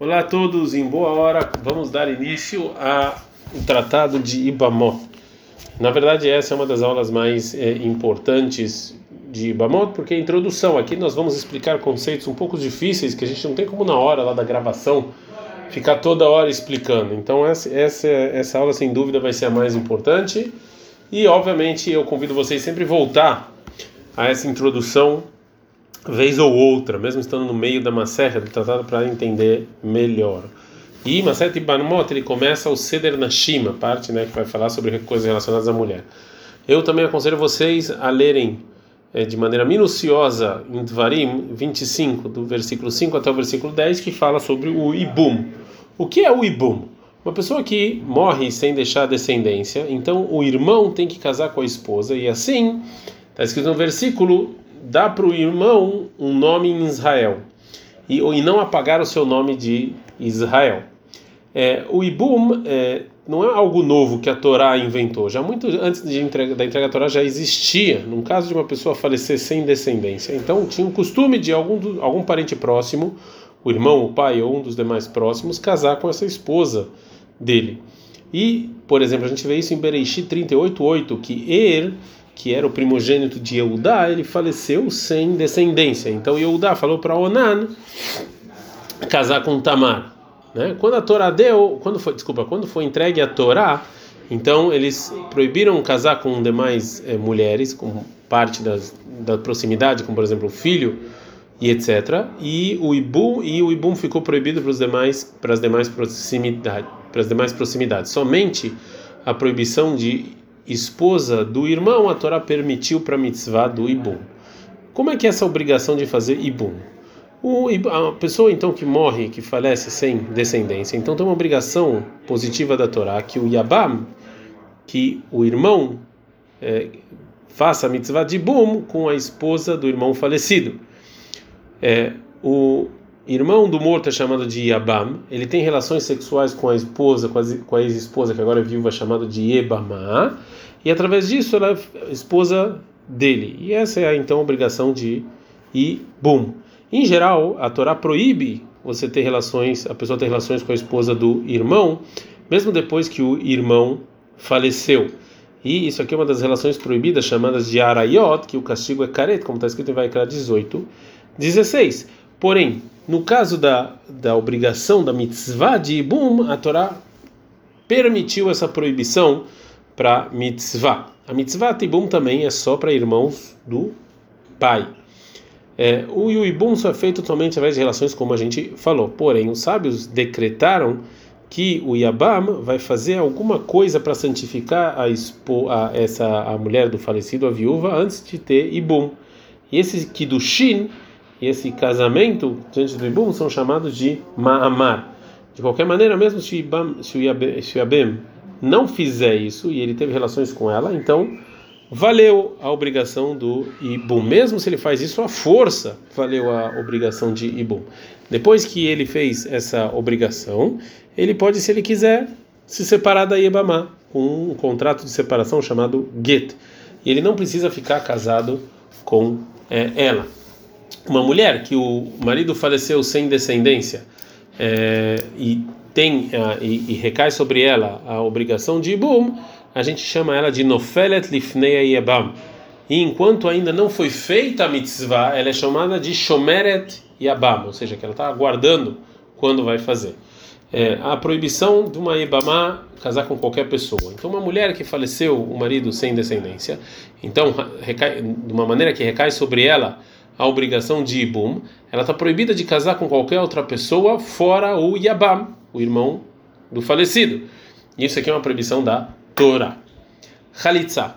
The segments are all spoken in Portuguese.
Olá a todos, em boa hora vamos dar início ao Tratado de Ibamot. Na verdade, essa é uma das aulas mais é, importantes de Ibamot, porque é a introdução. Aqui nós vamos explicar conceitos um pouco difíceis que a gente não tem como na hora lá da gravação ficar toda hora explicando. Então, essa, essa, essa aula sem dúvida vai ser a mais importante. E, obviamente, eu convido vocês sempre a voltar a essa introdução vez ou outra, mesmo estando no meio da Maserha do tratado para entender melhor. E Maserha Tibanmot ele começa o Seder Nashima, parte né, que vai falar sobre coisas relacionadas à mulher. Eu também aconselho vocês a lerem é, de maneira minuciosa em Dvarim 25, do versículo 5 até o versículo 10, que fala sobre o Ibum. O que é o Ibum? Uma pessoa que morre sem deixar descendência, então o irmão tem que casar com a esposa, e assim, está escrito no versículo dá para o irmão um nome em Israel e, e não apagar o seu nome de Israel. É, o Ibum é, não é algo novo que a Torá inventou. Já muito antes entrega, da entrega da Torá já existia, num caso de uma pessoa falecer sem descendência. Então tinha um costume de algum, algum parente próximo, o irmão, o pai ou um dos demais próximos, casar com essa esposa dele. E, por exemplo, a gente vê isso em Bereishi 38:8, que Er que era o primogênito de Eudá, ele faleceu sem descendência. Então Eudá falou para Onan casar com Tamar. Né? Quando a Torá deu, quando foi, desculpa, quando foi entregue a Torá, então eles proibiram casar com demais eh, mulheres, com parte das, da proximidade, como por exemplo o filho e etc. E o ibum e o ibum ficou proibido para os demais para as demais proximidades, para as demais proximidades. Somente a proibição de esposa do irmão, a Torá permitiu para a mitzvah do Ibum. Como é que é essa obrigação de fazer Ibum? O, a pessoa então que morre, que falece sem descendência, então tem uma obrigação positiva da Torá que o Yabam, que o irmão é, faça a mitzvah de Ibum com a esposa do irmão falecido. É, o irmão do morto é chamado de Yabam, ele tem relações sexuais com a esposa, com a ex-esposa, que agora é viúva, chamada de Yebamá, e através disso ela é esposa dele. E essa é então a obrigação de Ibum. Em geral, a Torá proíbe você ter relações, a pessoa ter relações com a esposa do irmão, mesmo depois que o irmão faleceu. E isso aqui é uma das relações proibidas, chamadas de Arayot, que o castigo é caret, como está escrito em Vaikra 18, 16. Porém, no caso da, da obrigação da mitzvah de Ibum, a Torá permitiu essa proibição para mitzvah. A mitzvah de Ibum também é só para irmãos do pai. É, o Ibum só é feito totalmente através de relações, como a gente falou. Porém, os sábios decretaram que o Yabam vai fazer alguma coisa para santificar a, expo, a, essa a mulher do falecido, a viúva, antes de ter Ibum. E esse Kiddushin e esse casamento diante do Ibum são chamados de Ma'amar. De qualquer maneira, mesmo se, Ibam, se, o Yabem, não fizer isso e ele teve relações com ela, então valeu a obrigação do Ibum. Mesmo se ele faz isso à força, valeu a obrigação de Ibum. Depois que ele fez essa obrigação, ele pode, se ele quiser, se separar da Ibamá com um contrato de separação chamado Get. E ele não precisa ficar casado com é, ela uma mulher que o marido faleceu sem descendência é, e tem e, e, recai sobre ela a obrigação de ibum, a gente chama ela de nofelet lifnei yabam. E enquanto ainda não foi feita a mitzvah, ela é chamada de shomeret yabam, ou seja, que ela está aguardando quando vai fazer. É, a proibição de uma ibamá casar com qualquer pessoa. Então, uma mulher que faleceu, o marido sem descendência, então, recai, de uma maneira que recai sobre ela a obrigação de Ibum, ela está proibida de casar com qualquer outra pessoa fora o Yabam, o irmão do falecido. Isso aqui é uma proibição da Torá. Khalitsa.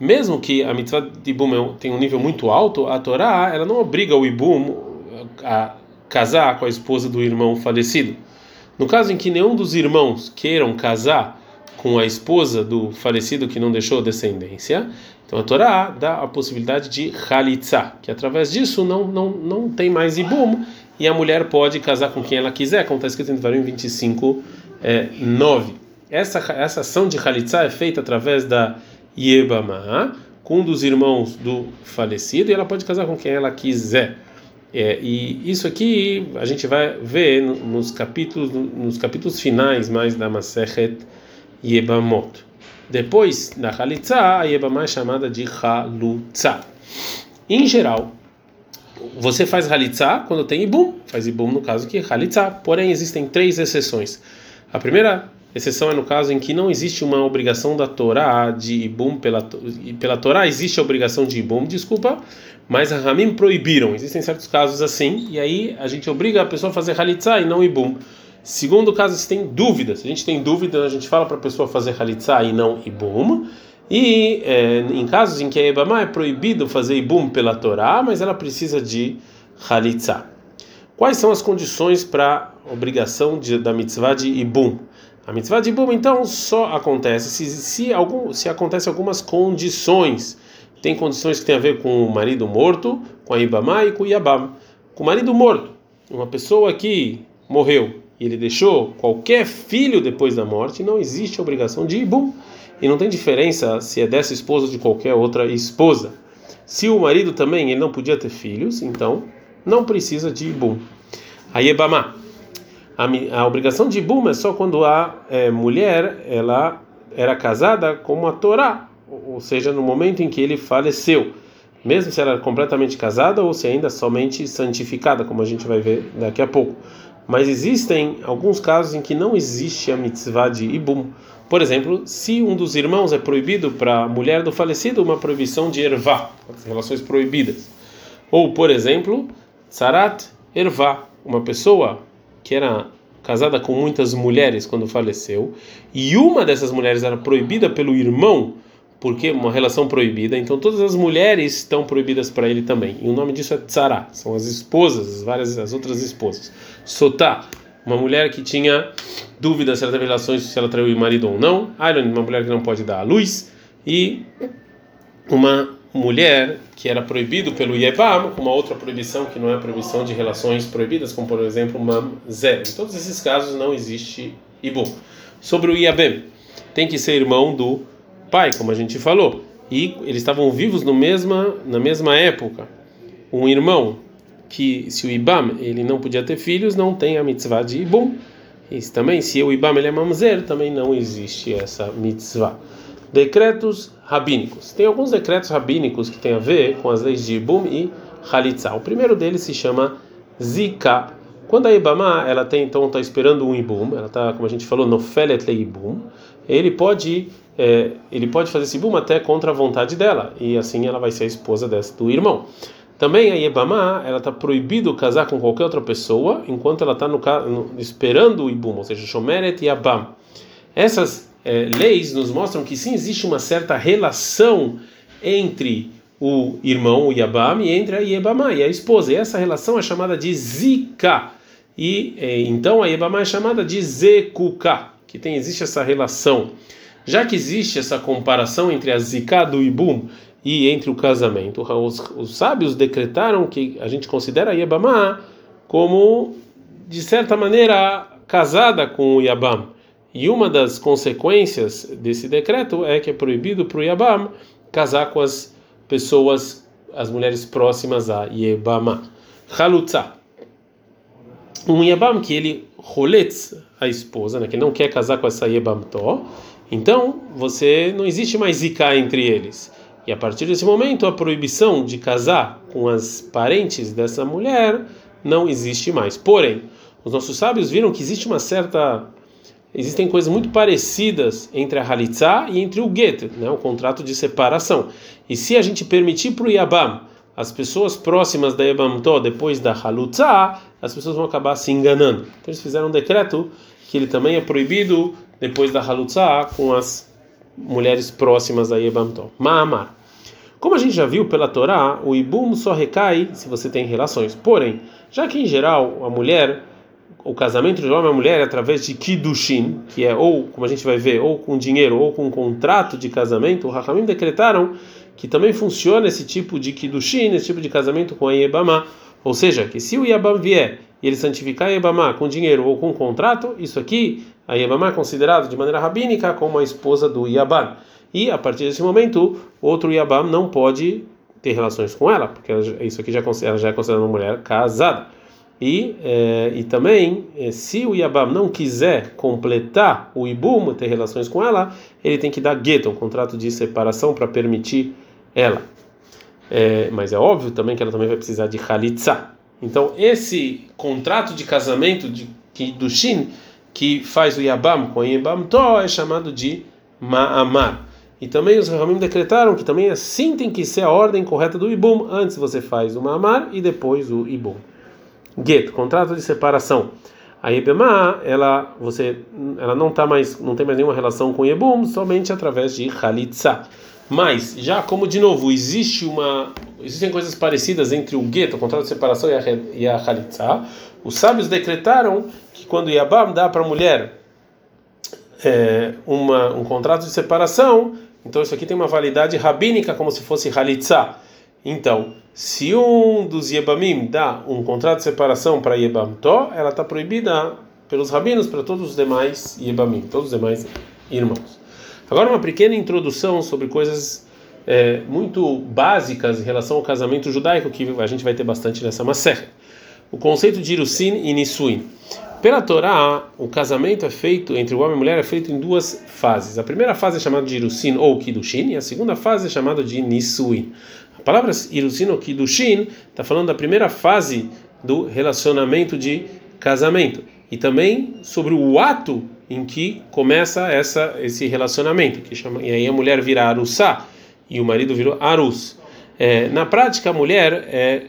Mesmo que a mitzvah de Ibum é tenha um nível muito alto, a Torá ela não obriga o Ibum a casar com a esposa do irmão falecido. No caso em que nenhum dos irmãos queiram casar com a esposa do falecido que não deixou descendência, então a Torá dá a possibilidade de Khalitsa, que através disso não, não, não tem mais Ibum, e a mulher pode casar com quem ela quiser, como está escrito em Devarim 25, é, 9. Essa, essa ação de Khalitsa é feita através da Yebama, com um dos irmãos do falecido, e ela pode casar com quem ela quiser. É, e isso aqui a gente vai ver nos capítulos nos capítulos finais mais da Masechet Yebamot. Depois da Halitza, a Yebamah é chamada de Halutza. Em geral, você faz Halitza quando tem Ibum, faz Ibum no caso que é Halitza. Porém, existem três exceções. A primeira exceção é no caso em que não existe uma obrigação da Torá de Ibum pela, pela Torá, existe a obrigação de Ibum, desculpa, mas a Ramim proibiram. Existem certos casos assim, e aí a gente obriga a pessoa a fazer Halitza e não Ibum. Segundo caso, se tem dúvidas, se a gente tem dúvida, a gente fala para a pessoa fazer Halitza e não Ibum. E é, em casos em que a Ebamá é proibido fazer Ibum pela Torá, mas ela precisa de Halitza. Quais são as condições para obrigação de, da mitzvah de Ibum? A mitzvah de Ibum, então, só acontece se, se, algum, se acontece algumas condições. Tem condições que tem a ver com o marido morto, com a Ibamá e com o Yabam. Com o marido morto, uma pessoa que morreu e ele deixou qualquer filho depois da morte, não existe obrigação de Ibum. E não tem diferença se é dessa esposa ou de qualquer outra esposa. Se o marido também ele não podia ter filhos, então não precisa de Ibum. A Yebamá. A, a obrigação de Ibum é só quando a é, mulher ela era casada com a Torá, ou seja, no momento em que ele faleceu. Mesmo se ela era completamente casada ou se ainda somente santificada, como a gente vai ver daqui a pouco. Mas existem alguns casos em que não existe a mitzvah de Ibum. Por exemplo, se um dos irmãos é proibido para a mulher do falecido, uma proibição de ervá, relações proibidas. Ou, por exemplo, Sarat ervá, uma pessoa que era casada com muitas mulheres quando faleceu, e uma dessas mulheres era proibida pelo irmão, porque uma relação proibida, então todas as mulheres estão proibidas para ele também. E o nome disso é Tzara, são as esposas, as várias as outras esposas. Sotá, uma mulher que tinha dúvida se ela teve relações, se ela traiu o marido ou não. Iron, uma mulher que não pode dar à luz. E uma mulher que era proibido pelo Yebam, com uma outra proibição que não é proibição de relações proibidas, como por exemplo Mamzer. Em todos esses casos não existe Ibum. Sobre o Yabem, tem que ser irmão do pai, como a gente falou. E eles estavam vivos no mesma, na mesma época. Um irmão que se o Ibam ele não podia ter filhos, não tem a mitzvah de Ibum. Isso também, se o Ibam ele é mamzer, também não existe essa mitzvah. Decretos rabínicos. Tem alguns decretos rabínicos que têm a ver com as leis de Ibum e Halitza. O primeiro deles se chama Zika. Quando a Ibama ela tem então está esperando um Ibum, ela está, como a gente falou, no Felet Ibum, ele pode é, ele pode fazer esse Ibum até contra a vontade dela e assim ela vai ser a esposa desse, do irmão. Também a Yebamá, ela está proibido casar com qualquer outra pessoa enquanto ela está esperando o Ibum, ou seja, Shomeret e Abam. Essas é, leis nos mostram que sim existe uma certa relação entre o irmão, o Yabam, e entre a Yebamá e a esposa. E essa relação é chamada de Zika. E é, então a Yebamá é chamada de Zekuka, que tem, existe essa relação. Já que existe essa comparação entre a Zika do Ibum e entre o casamento. Os, os sábios decretaram que a gente considera a Yabamá como, de certa maneira, casada com o Yabam. E uma das consequências desse decreto é que é proibido para o Yabam casar com as pessoas, as mulheres próximas a Yebama. Halutza. Um Yabam que ele roletz a esposa, né, que não quer casar com essa Yebamtó, então você não existe mais zika entre eles. E a partir desse momento, a proibição de casar com as parentes dessa mulher não existe mais. Porém, os nossos sábios viram que existe uma certa existem coisas muito parecidas entre a halitzá e entre o get, né, o contrato de separação. E se a gente permitir para o yabam as pessoas próximas da yabamtó depois da halutzá, as pessoas vão acabar se enganando. Então eles fizeram um decreto que ele também é proibido depois da halutzá com as mulheres próximas da yabamtó. Ma'amar. Como a gente já viu pela Torá, o ibum só recai se você tem relações. Porém, já que em geral a mulher, o casamento de homem e mulher é através de kiddushin, que é ou, como a gente vai ver, ou com dinheiro ou com um contrato de casamento, o Rahamim decretaram que também funciona esse tipo de kiddushin, esse tipo de casamento com a Yebamá. Ou seja, que se o Yabam vier e ele santificar a Yebamá com dinheiro ou com contrato, isso aqui, a Yebamá é considerado de maneira rabínica como a esposa do Yabam. E a partir desse momento, outro Yabam não pode ter relações com ela, porque isso aqui já, ela já é considerada uma mulher casada. E, é, e também, é, se o Yabam não quiser completar o Ibum, ter relações com ela, ele tem que dar gueto, um contrato de separação para permitir ela. É, mas é óbvio também que ela também vai precisar de Khalitsa. Então, esse contrato de casamento de Kiddushin que faz o Yabam com o Yabam To é chamado de Ma'amar. E também os Ramim decretaram que também assim tem que ser a ordem correta do Ibum. Antes você faz o Ma'amar e depois o Ibum. Get, contrato de separação. A Ibema, ela, você, ela não tá mais, não tem mais nenhuma relação com o Ibum, somente através de Khalitsa. Mas, já como de novo, existe uma, existem coisas parecidas entre o gueto, o contrato de separação e a, Khalitsa, os sábios decretaram que quando Yabam dá para a mulher é, uma, um contrato de separação, então isso aqui tem uma validade rabínica como se fosse Khalitsa. Então, se um dos Yebamim dá um contrato de separação para Yebam To, ela está proibida pelos rabinos para todos os demais Yebamim, todos os demais irmãos. Agora uma pequena introdução sobre coisas é, muito básicas em relação ao casamento judaico que a gente vai ter bastante nessa macerra. O conceito de Irusin e Nisuin. Pela Torá, o casamento é feito entre o homem e a mulher é feito em duas fases. A primeira fase é chamada de Irusin ou Kiddushin e a segunda fase é chamada de Nisuin. A palavra Irusin ou Kiddushin está falando da primeira fase do relacionamento de casamento e também sobre o ato em que começa essa esse relacionamento, que chama, e aí a mulher vira arussá e o marido virou arus. É, na prática, a mulher, é,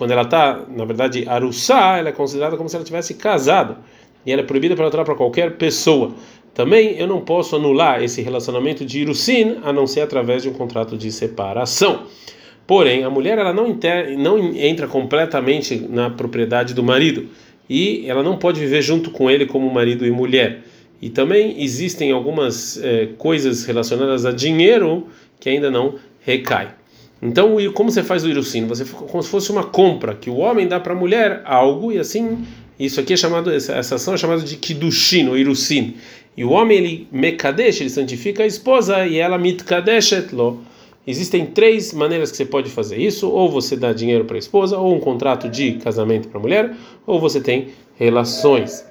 quando ela está, na verdade, arussá, ela é considerada como se ela tivesse casado e ela é proibida para entrar para qualquer pessoa. Também eu não posso anular esse relacionamento de irusin a não ser através de um contrato de separação. Porém, a mulher ela não, inter, não entra completamente na propriedade do marido e ela não pode viver junto com ele como marido e mulher. E também existem algumas é, coisas relacionadas a dinheiro que ainda não recai. Então, como você faz o irucino? Você como se fosse uma compra que o homem dá para a mulher algo e assim isso aqui é chamado essa, ação é chamada de kiddushin ou irucin. E o homem ele mekadesh, ele santifica a esposa e ela mitkadeshet lo. Existem três maneiras que você pode fazer isso: ou você dá dinheiro para a esposa, ou um contrato de casamento para a mulher, ou você tem relações.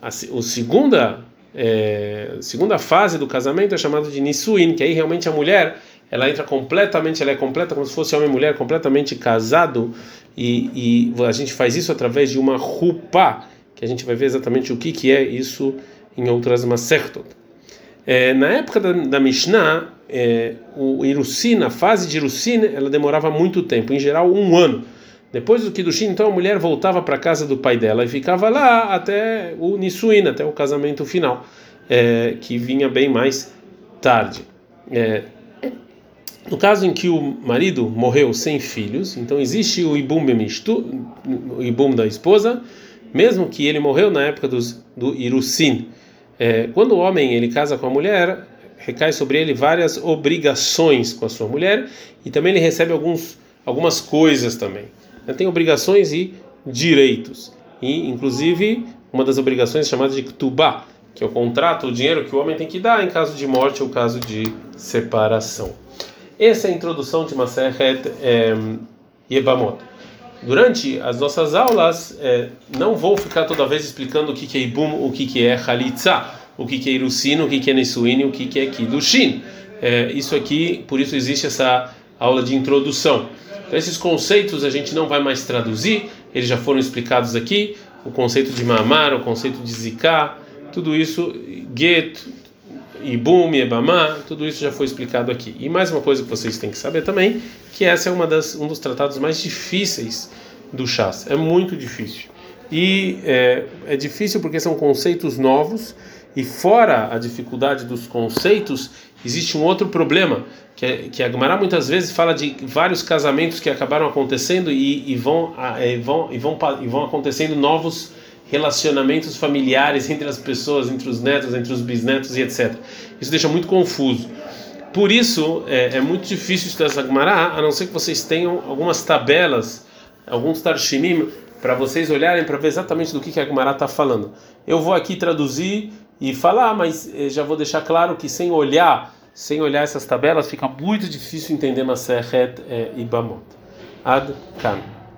A, o segunda é, segunda fase do casamento é chamada de nisuin, que aí realmente a mulher ela entra completamente, ela é completa como se fosse homem e mulher completamente casado e, e a gente faz isso através de uma rupa, que a gente vai ver exatamente o que que é isso em outras masertot. É, na época da, da Mishnah, é, o Irusin, a fase de Irusin, ela demorava muito tempo, em geral um ano. Depois do Kiddushin, então a mulher voltava para a casa do pai dela e ficava lá até o Nisuin, até o casamento final, é, que vinha bem mais tarde. É, no caso em que o marido morreu sem filhos, então existe o Ibum o Ibum da esposa, mesmo que ele morreu na época dos, do Irusin. É, quando o homem ele casa com a mulher, recai sobre ele várias obrigações com a sua mulher e também ele recebe alguns, algumas coisas também. Ele tem obrigações e direitos. E, inclusive, uma das obrigações é chamada de Ktubá, que é o contrato, o dinheiro que o homem tem que dar em caso de morte ou caso de separação. Essa é a introdução de Maseret é, Yebamot. Durante as nossas aulas, é, não vou ficar toda vez explicando o que, que é Ibum, o que, que é Halitza, o que, que é Irusin, o que, que é Nesuin, o que, que é Kidushin. É, isso aqui, por isso existe essa aula de introdução. Então, esses conceitos a gente não vai mais traduzir, eles já foram explicados aqui. O conceito de mamar, o conceito de ziká, tudo isso, get, ibum, ebamá, tudo isso já foi explicado aqui. E mais uma coisa que vocês têm que saber também, que essa é uma das, um dos tratados mais difíceis do chás. É muito difícil. E é, é difícil porque são conceitos novos e fora a dificuldade dos conceitos, existe um outro problema, que, é, que a Gemara muitas vezes fala de vários casamentos que acabaram acontecendo e, e, vão, e, vão, e, vão, e vão acontecendo novos relacionamentos familiares entre as pessoas, entre os netos, entre os bisnetos e etc. Isso deixa muito confuso. Por isso, é, é muito difícil estudar essa Gemara, a não ser que vocês tenham algumas tabelas, alguns tarshimim, para vocês olharem para ver exatamente do que, que a Gemara está falando. Eu vou aqui traduzir e falar, mas eh, já vou deixar claro que sem olhar sem olhar essas tabelas fica muito difícil entender Maseret é, Ibamot. Ad Kan.